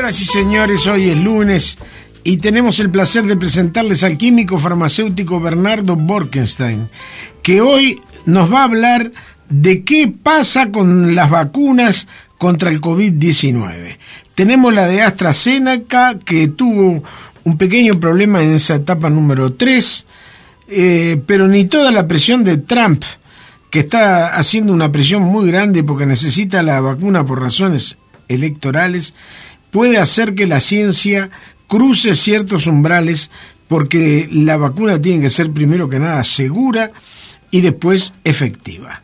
Señoras y señores, hoy es lunes y tenemos el placer de presentarles al químico farmacéutico Bernardo Borkenstein, que hoy nos va a hablar de qué pasa con las vacunas contra el COVID-19. Tenemos la de AstraZeneca, que tuvo un pequeño problema en esa etapa número 3, eh, pero ni toda la presión de Trump, que está haciendo una presión muy grande porque necesita la vacuna por razones electorales, puede hacer que la ciencia cruce ciertos umbrales porque la vacuna tiene que ser primero que nada segura y después efectiva.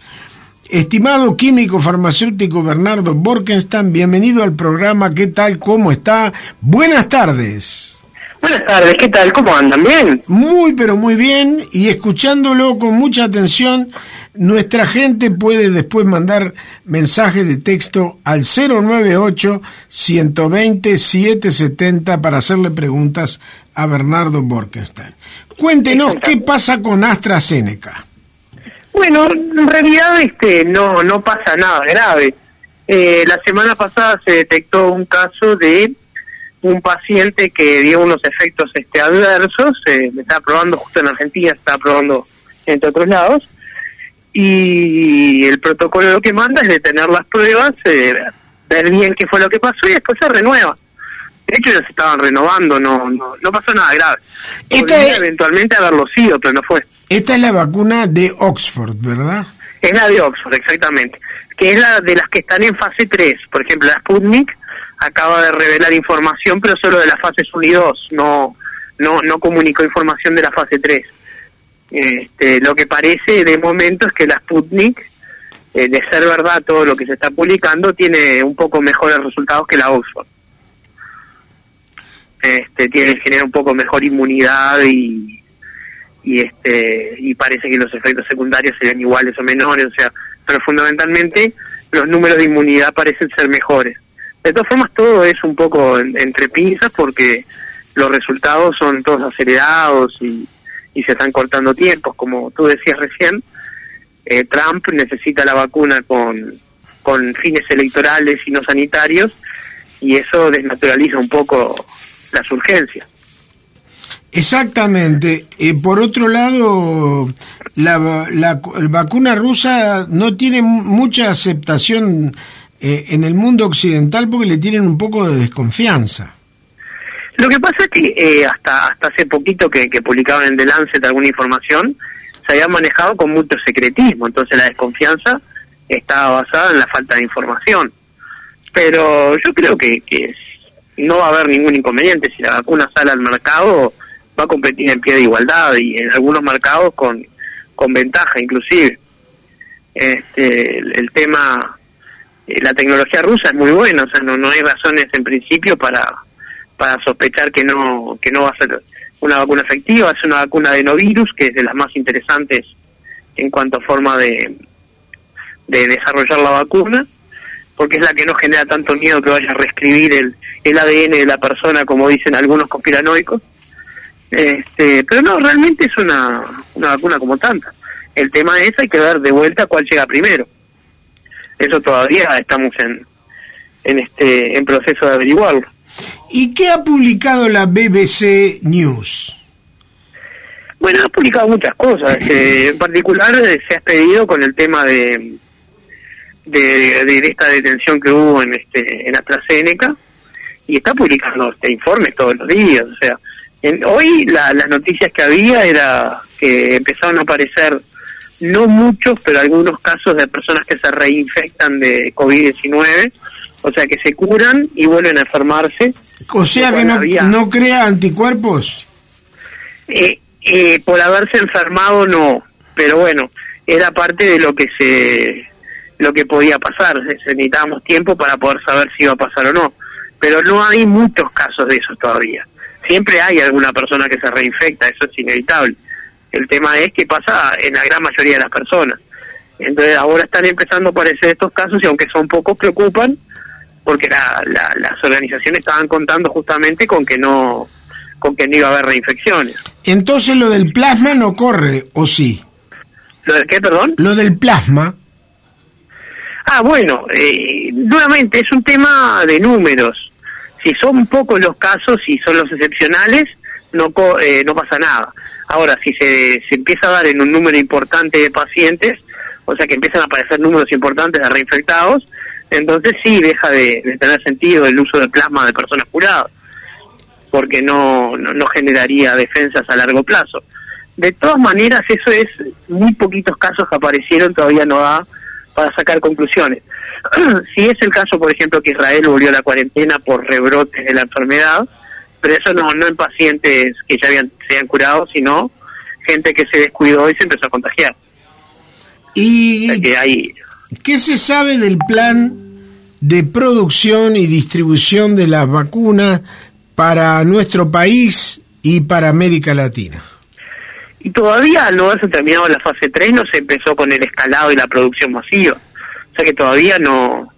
Estimado químico farmacéutico Bernardo Borkenstein, bienvenido al programa. ¿Qué tal? ¿Cómo está? Buenas tardes. Buenas tardes, ¿qué tal? ¿Cómo andan? ¿Bien? Muy, pero muy bien. Y escuchándolo con mucha atención, nuestra gente puede después mandar mensaje de texto al 098-120-770 para hacerle preguntas a Bernardo Borkenstein. Cuéntenos qué pasa con AstraZeneca. Bueno, en realidad este no no pasa nada grave. Eh, la semana pasada se detectó un caso de un paciente que dio unos efectos este adversos, eh, me estaba probando justo en Argentina, estaba probando entre otros lados, y el protocolo lo que manda es detener las pruebas, eh, ver bien qué fue lo que pasó y después se renueva. De hecho, ya se estaban renovando, no no, no pasó nada grave. Podría eventualmente haberlo sido, pero no fue. Esta es la vacuna de Oxford, ¿verdad? Es la de Oxford, exactamente. Que es la de las que están en fase 3. Por ejemplo, la Sputnik acaba de revelar información, pero solo de las fases 1 y 2, no, no, no comunicó información de la fase 3. Este, lo que parece de momento es que la Sputnik, eh, de ser verdad todo lo que se está publicando, tiene un poco mejores resultados que la Oxford. Este, tiene genera un poco mejor inmunidad y, y este y parece que los efectos secundarios serían iguales o menores, o sea, pero fundamentalmente los números de inmunidad parecen ser mejores. De todas formas, todo es un poco entre pinzas porque los resultados son todos acelerados y, se están cortando tiempos. Como tú decías recién, eh, Trump necesita la vacuna con, con fines electorales y no sanitarios y eso desnaturaliza un poco las urgencias. Exactamente. Eh, por otro lado, la, la, vacuna rusa no tiene mucha aceptación eh, en el mundo occidental porque le tienen un poco de desconfianza. Lo que pasa es que eh, hasta hasta hace poquito que, publicaban en The Lancet alguna información, se había manejado con mucho secretismo, entonces la desconfianza estaba basada en la falta de información. Pero yo creo que, que no va a haber ningún inconveniente si la vacuna sale al mercado, va a competir en pie de igualdad y en algunos mercados con, con ventaja inclusive. Este, el tema eh, la tecnología rusa es muy buena, o sea, no, no hay razones en principio para, para sospechar que no, que no va a ser una vacuna efectiva, es una vacuna de no virus, que es de las más interesantes en cuanto a forma de, de desarrollar la vacuna, porque es la que no genera tanto miedo que vaya a reescribir el, el ADN de la persona, como dicen algunos conspiranoicos. Este, pero no, realmente es una, una vacuna como tanta. El tema es, hay que ver de vuelta cuál llega primero eso todavía estamos en, en, este, en proceso de averiguarlo. ¿Y qué ha publicado la BBC News? Bueno, ha publicado muchas cosas. Eh, en particular eh, se ha expedido con el tema de, de, esta detención que hubo en este en AstraZeneca y está publicando este informes todos los días. O sea, en, hoy las noticias que había era que empezaron a aparecer no muchos, pero algunos casos de personas que se reinfectan de COVID-19, o sea, que se curan y vuelven a enfermarse. O sea, que no, no crea anticuerpos. Eh, eh, por haberse enfermado no, pero bueno, era parte de lo que se lo que podía pasar, necesitábamos tiempo para poder saber si iba a pasar o no, pero no hay muchos casos de eso todavía. Siempre hay alguna persona que se reinfecta, eso es inevitable el tema es que pasa en la gran mayoría de las personas. Entonces ahora están empezando a aparecer estos casos y aunque son pocos preocupan porque las organizaciones estaban contando justamente con que no con que no iba a haber reinfecciones. Entonces lo del plasma no corre, ¿o sí? ¿Lo del qué, perdón? Lo del plasma. Ah, bueno, eh, nuevamente es un tema de números. Si son pocos los casos y son los excepcionales, no, eh, no pasa nada. Ahora, si se, se empieza a dar en un número importante de pacientes, o sea que empiezan a aparecer números importantes de reinfectados, entonces sí deja de, tener sentido el uso de plasma de personas curadas, porque no, no, generaría defensas a largo plazo. De todas maneras, eso es muy poquitos casos que aparecieron, todavía no da para sacar conclusiones. si es el caso, por ejemplo, que Israel volvió a la cuarentena por rebrotes de la enfermedad, pero eso no, no en pacientes que ya habían, se habían curado, sino gente que se descuidó y se empezó a contagiar. ¿Y qué se sabe del plan de producción y distribución de las vacunas para nuestro país y para América Latina? Y todavía no se terminado la fase 3, no se empezó con el escalado y la producción masiva. O sea que todavía no,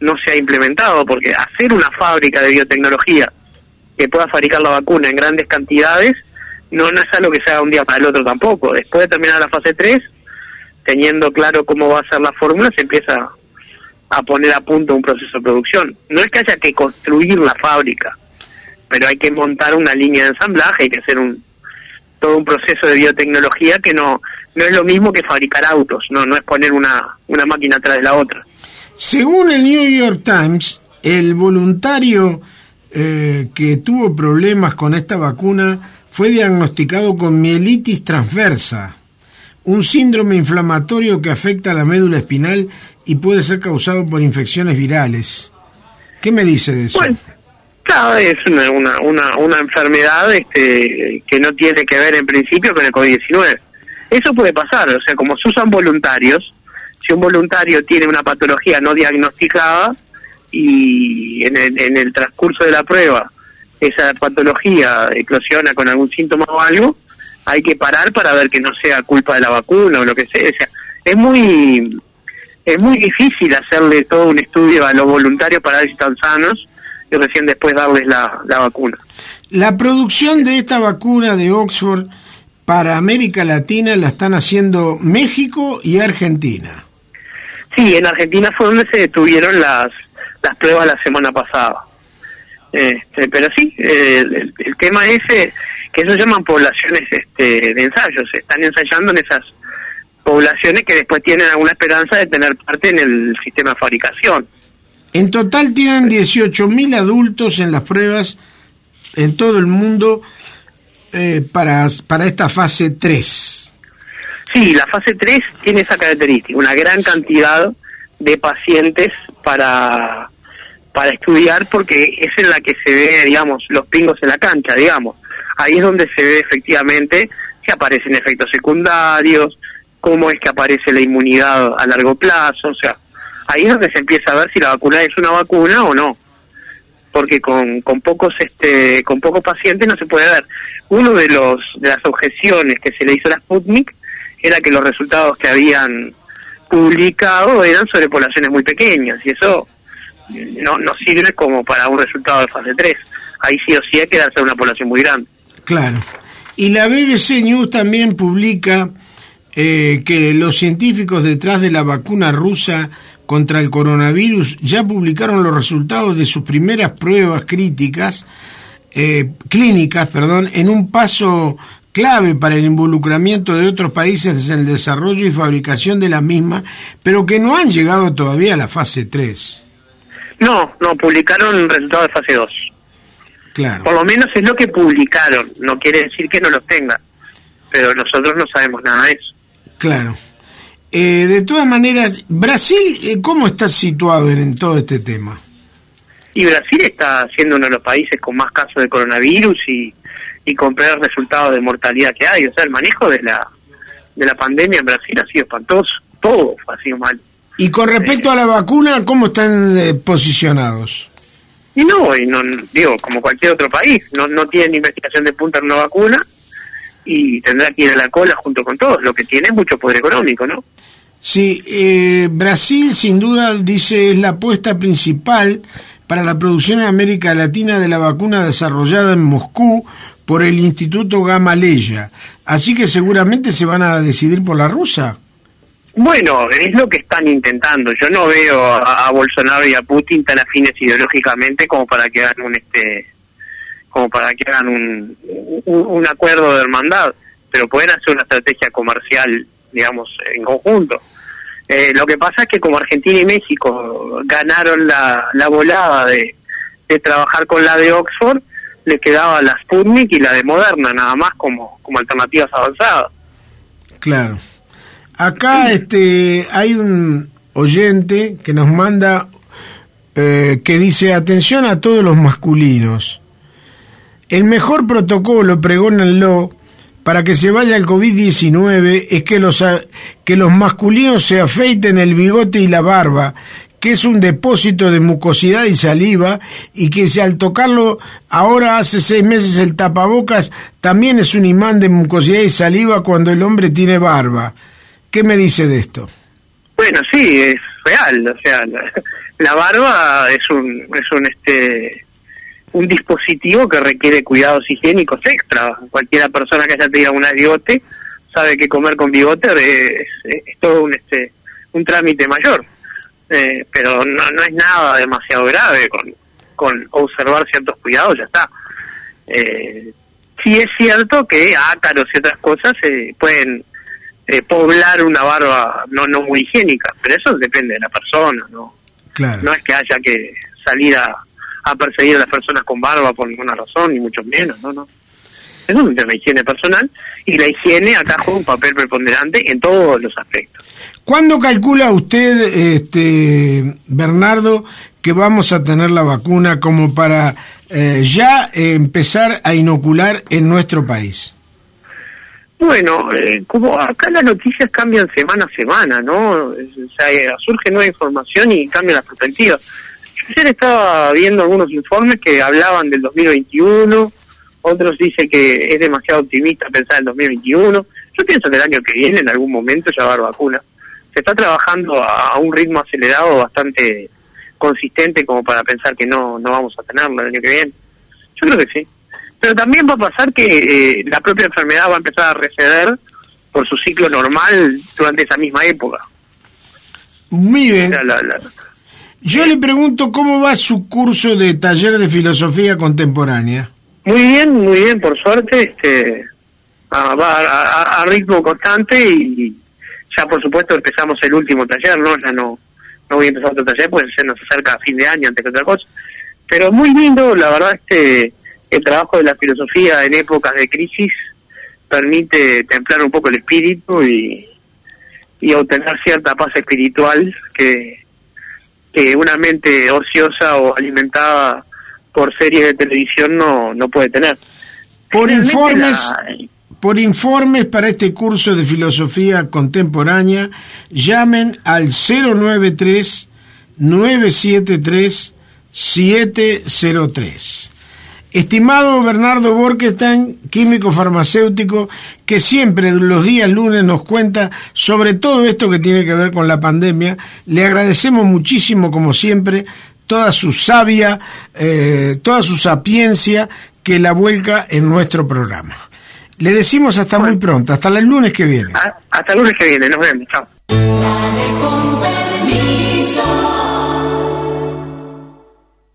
no se ha implementado, porque hacer una fábrica de biotecnología que pueda fabricar la vacuna en grandes cantidades no, no es algo que se haga un día para el otro tampoco. Después de terminar la fase 3, teniendo claro cómo va a ser la fórmula, se empieza a poner a punto un proceso de producción. No es que haya que construir la fábrica, pero hay que montar una línea de ensamblaje, hay que hacer un todo un proceso de biotecnología que no no es lo mismo que fabricar autos, no no es poner una, una máquina atrás de la otra. Según el New York Times, el voluntario eh, que tuvo problemas con esta vacuna fue diagnosticado con mielitis transversa, un síndrome inflamatorio que afecta a la médula espinal y puede ser causado por infecciones virales. ¿Qué me dice de eso? Bueno, claro, es una, una, una, enfermedad este, que no tiene que ver en principio con el COVID-19. Eso puede pasar, o sea, como se usan voluntarios, si un voluntario tiene una patología no diagnosticada y en el, en el transcurso de la prueba esa patología eclosiona con algún síntoma o algo, hay que parar para ver que no sea culpa de la vacuna o lo que sea. es muy es muy difícil hacerle todo un estudio a los voluntarios para ver si están sanos y recién después darles la, la vacuna. La producción de esta vacuna de Oxford para América Latina la están haciendo México y Argentina. Sí, en Argentina fue donde se detuvieron las, las pruebas la semana pasada. Este, pero sí, el, el tema ese que eso llaman poblaciones este, de ensayos, están ensayando en esas poblaciones que después tienen alguna esperanza de tener parte en el sistema de fabricación. En total tienen 18.000 adultos en las pruebas en todo el mundo eh, para, para esta fase 3. Sí, la fase 3 tiene esa característica, una gran cantidad de pacientes para, para estudiar porque es en la que se ve, digamos, los pingos en la cancha, digamos ahí es donde se ve efectivamente si aparecen efectos secundarios, cómo es que aparece la inmunidad a largo plazo, o sea, ahí es donde se empieza a ver si la vacuna es una vacuna o no, porque con, con pocos este con pocos pacientes no se puede ver. Uno de los de las objeciones que se le hizo a la Sputnik era que los resultados que habían publicado eran sobre poblaciones muy pequeñas y eso no, no sirve como para un resultado de fase 3. Ahí sí o sí hay que darse a una población muy grande. Claro. Y la BBC News también publica eh, que los científicos detrás de la vacuna rusa contra el coronavirus ya publicaron los resultados de sus primeras pruebas críticas, eh, clínicas, perdón, en un paso clave para el involucramiento de otros países en el desarrollo y fabricación de la misma, pero que no han llegado todavía a la fase 3. No, no, publicaron resultados de fase 2. Por lo menos es lo que publicaron, no quiere decir que no los tengan, pero nosotros no sabemos nada de eso. Claro. Eh, de todas maneras, Brasil, eh, ¿cómo está situado en, todo este tema? Y Brasil está siendo uno de los países con más casos de coronavirus y, y con peores resultados de mortalidad que hay. O sea, el manejo de la, de la pandemia en Brasil ha sido espantoso. Todo ha sido mal. Y con respecto a la vacuna, ¿cómo están eh, posicionados? Y no, y no, digo, como cualquier otro país, no, no tienen investigación de punta en una vacuna y tendrá que ir a la cola junto con todos. Lo que tiene es mucho poder económico, ¿no? Sí, eh, Brasil sin duda dice es la apuesta principal para la producción en América Latina de la vacuna desarrollada en Moscú por el Instituto Gamaleya. Así que seguramente se van a decidir por la rusa. Bueno, es lo que están intentando. Yo no veo a, Bolsonaro y a Putin tan afines ideológicamente como para que hagan un este como para que hagan un, un, acuerdo de hermandad, pero pueden hacer una estrategia comercial, digamos, en conjunto. Eh, lo que pasa es que como Argentina y México ganaron la, la volada de, de trabajar con la de Oxford, les quedaba la Sputnik y la de Moderna, nada más como, como alternativas avanzadas. Claro. Acá este hay un oyente que nos manda eh, que dice atención a todos los masculinos. El mejor protocolo, pregónenlo, para que se vaya el COVID-19 es que los, que los masculinos se afeiten el bigote y la barba, que es un depósito de mucosidad y saliva, y que si al tocarlo ahora hace seis meses el tapabocas también es un imán de mucosidad y saliva cuando el hombre tiene barba. ¿Qué me dice de esto? Bueno, sí, es real, o sea, la, barba es un, es un, este, un dispositivo que requiere cuidados higiénicos extra. Cualquiera persona que haya tenido un bigote sabe que comer con bigote es, es, todo un, este, un trámite mayor. Eh, pero no, no es nada demasiado grave con, con observar ciertos cuidados, ya está. Eh, sí es cierto que ácaros y otras cosas se pueden eh, poblar una barba no no muy higiénica, pero eso depende de la persona, ¿no? No es que haya que salir a, a perseguir a las personas con barba por ninguna razón, ni mucho menos, ¿no? no Eso es un tema de higiene personal y la higiene acá juega un papel preponderante en todos los aspectos. ¿Cuándo calcula usted, este, Bernardo, que vamos a tener la vacuna como para eh, ya empezar a inocular en nuestro país? Bueno, eh, como acá las noticias cambian semana a semana, ¿no? Eh, surge nueva información y cambian las perspectivas. Yo ayer estaba viendo algunos informes que hablaban del 2021, otros dicen que es demasiado optimista pensar en el 2021. Yo pienso que el año que viene, en algún momento, ya va a haber vacuna. Se está trabajando a, un ritmo acelerado bastante consistente como para pensar que no, no vamos a tenerlo el año que viene. Yo creo que sí. Pero también va a pasar que eh, la propia enfermedad va a empezar a receder por su ciclo normal durante esa misma época. Muy bien. Yo le pregunto cómo va su curso de taller de filosofía contemporánea. Muy bien, muy bien, por suerte, este, va a, ritmo constante y ya por supuesto empezamos el último taller, ¿no? Ya no, no voy a empezar otro taller, pues se nos acerca a fin de año antes que otra cosa. Pero muy lindo, la verdad, este el trabajo de la filosofía en épocas de crisis permite templar un poco el espíritu y, y obtener cierta paz espiritual que, que una mente ociosa o alimentada por series de televisión no, no puede tener. Por informes, por informes para este curso de filosofía contemporánea, llamen al 093 973 703. Estimado Bernardo Borkestein, químico farmacéutico, que siempre los días lunes nos cuenta sobre todo esto que tiene que ver con la pandemia, le agradecemos muchísimo, como siempre, toda su sabia, eh, toda su sapiencia que la vuelca en nuestro programa. Le decimos hasta muy pronto, hasta el lunes que viene. Ah, hasta el lunes que viene, nos vemos, chao.